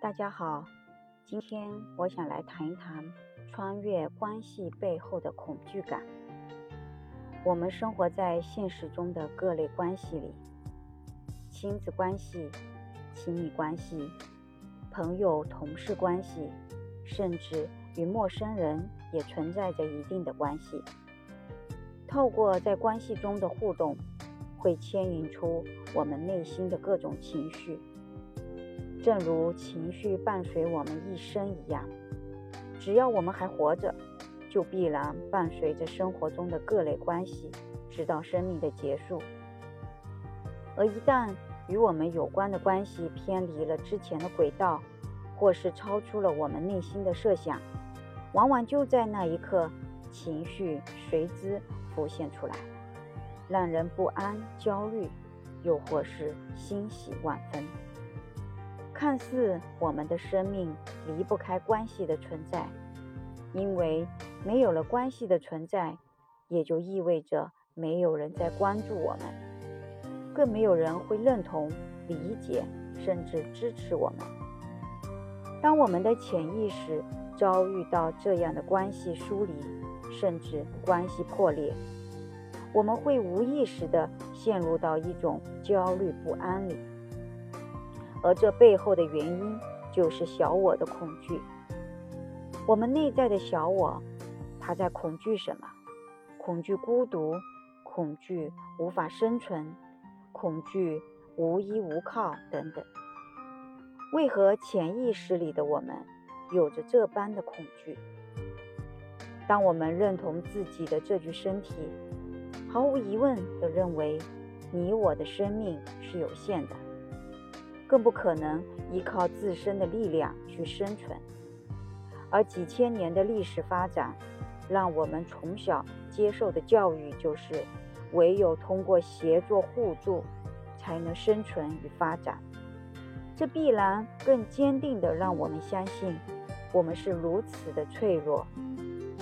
大家好，今天我想来谈一谈穿越关系背后的恐惧感。我们生活在现实中的各类关系里，亲子关系、亲密关系、朋友、同事关系，甚至与陌生人也存在着一定的关系。透过在关系中的互动，会牵引出我们内心的各种情绪。正如情绪伴随我们一生一样，只要我们还活着，就必然伴随着生活中的各类关系，直到生命的结束。而一旦与我们有关的关系偏离了之前的轨道，或是超出了我们内心的设想，往往就在那一刻，情绪随之浮现出来，让人不安、焦虑，又或是欣喜万分。看似我们的生命离不开关系的存在，因为没有了关系的存在，也就意味着没有人在关注我们，更没有人会认同、理解，甚至支持我们。当我们的潜意识遭遇到这样的关系疏离，甚至关系破裂，我们会无意识地陷入到一种焦虑不安里。而这背后的原因，就是小我的恐惧。我们内在的小我，他在恐惧什么？恐惧孤独，恐惧无法生存，恐惧无依无靠等等。为何潜意识里的我们有着这般的恐惧？当我们认同自己的这具身体，毫无疑问地认为，你我的生命是有限的。更不可能依靠自身的力量去生存，而几千年的历史发展，让我们从小接受的教育就是，唯有通过协作互助，才能生存与发展。这必然更坚定地让我们相信，我们是如此的脆弱，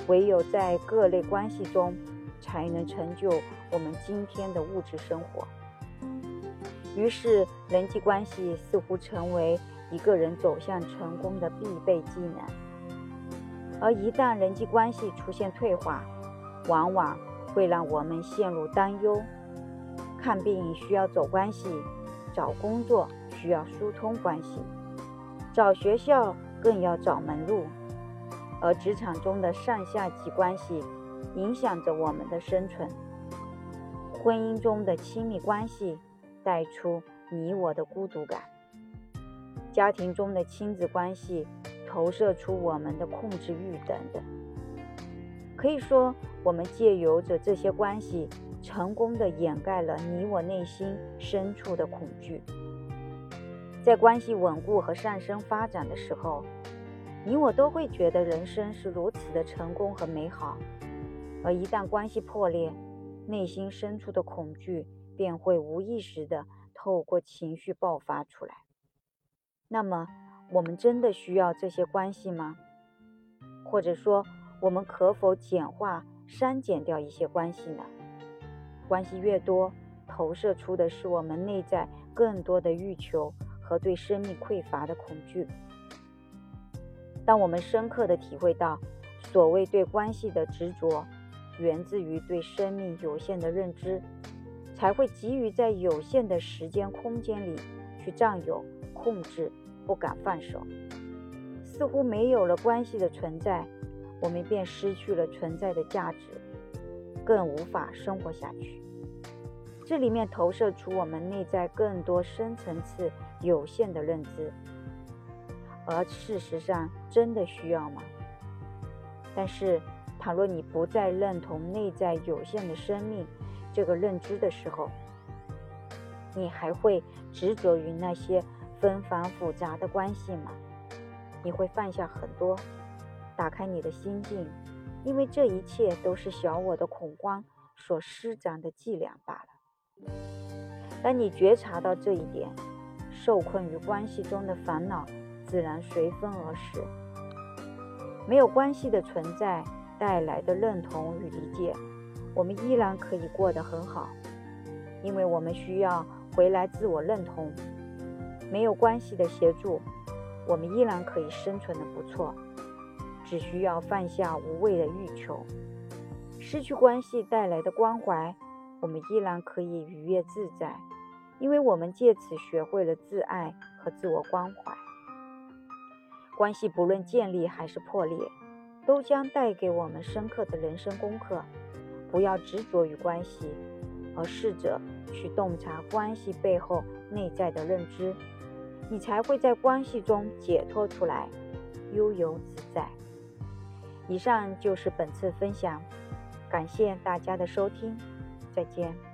唯有在各类关系中，才能成就我们今天的物质生活。于是，人际关系似乎成为一个人走向成功的必备技能。而一旦人际关系出现退化，往往会让我们陷入担忧。看病需要走关系，找工作需要疏通关系，找学校更要找门路。而职场中的上下级关系，影响着我们的生存。婚姻中的亲密关系。带出你我的孤独感，家庭中的亲子关系投射出我们的控制欲等等。可以说，我们借由着这些关系，成功的掩盖了你我内心深处的恐惧。在关系稳固和上升发展的时候，你我都会觉得人生是如此的成功和美好。而一旦关系破裂，内心深处的恐惧。便会无意识地透过情绪爆发出来。那么，我们真的需要这些关系吗？或者说，我们可否简化、删减掉一些关系呢？关系越多，投射出的是我们内在更多的欲求和对生命匮乏的恐惧。当我们深刻地体会到，所谓对关系的执着，源自于对生命有限的认知。才会急于在有限的时间空间里去占有、控制，不敢放手。似乎没有了关系的存在，我们便失去了存在的价值，更无法生活下去。这里面投射出我们内在更多深层次有限的认知，而事实上真的需要吗？但是，倘若你不再认同内在有限的生命，这个认知的时候，你还会执着于那些纷繁复杂的关系吗？你会放下很多，打开你的心境，因为这一切都是小我的恐慌所施展的伎俩罢了。当你觉察到这一点，受困于关系中的烦恼自然随风而逝。没有关系的存在带来的认同与理解。我们依然可以过得很好，因为我们需要回来自我认同。没有关系的协助，我们依然可以生存的不错。只需要放下无谓的欲求，失去关系带来的关怀，我们依然可以愉悦自在，因为我们借此学会了自爱和自我关怀。关系不论建立还是破裂，都将带给我们深刻的人生功课。不要执着于关系，而试着去洞察关系背后内在的认知，你才会在关系中解脱出来，悠游自在。以上就是本次分享，感谢大家的收听，再见。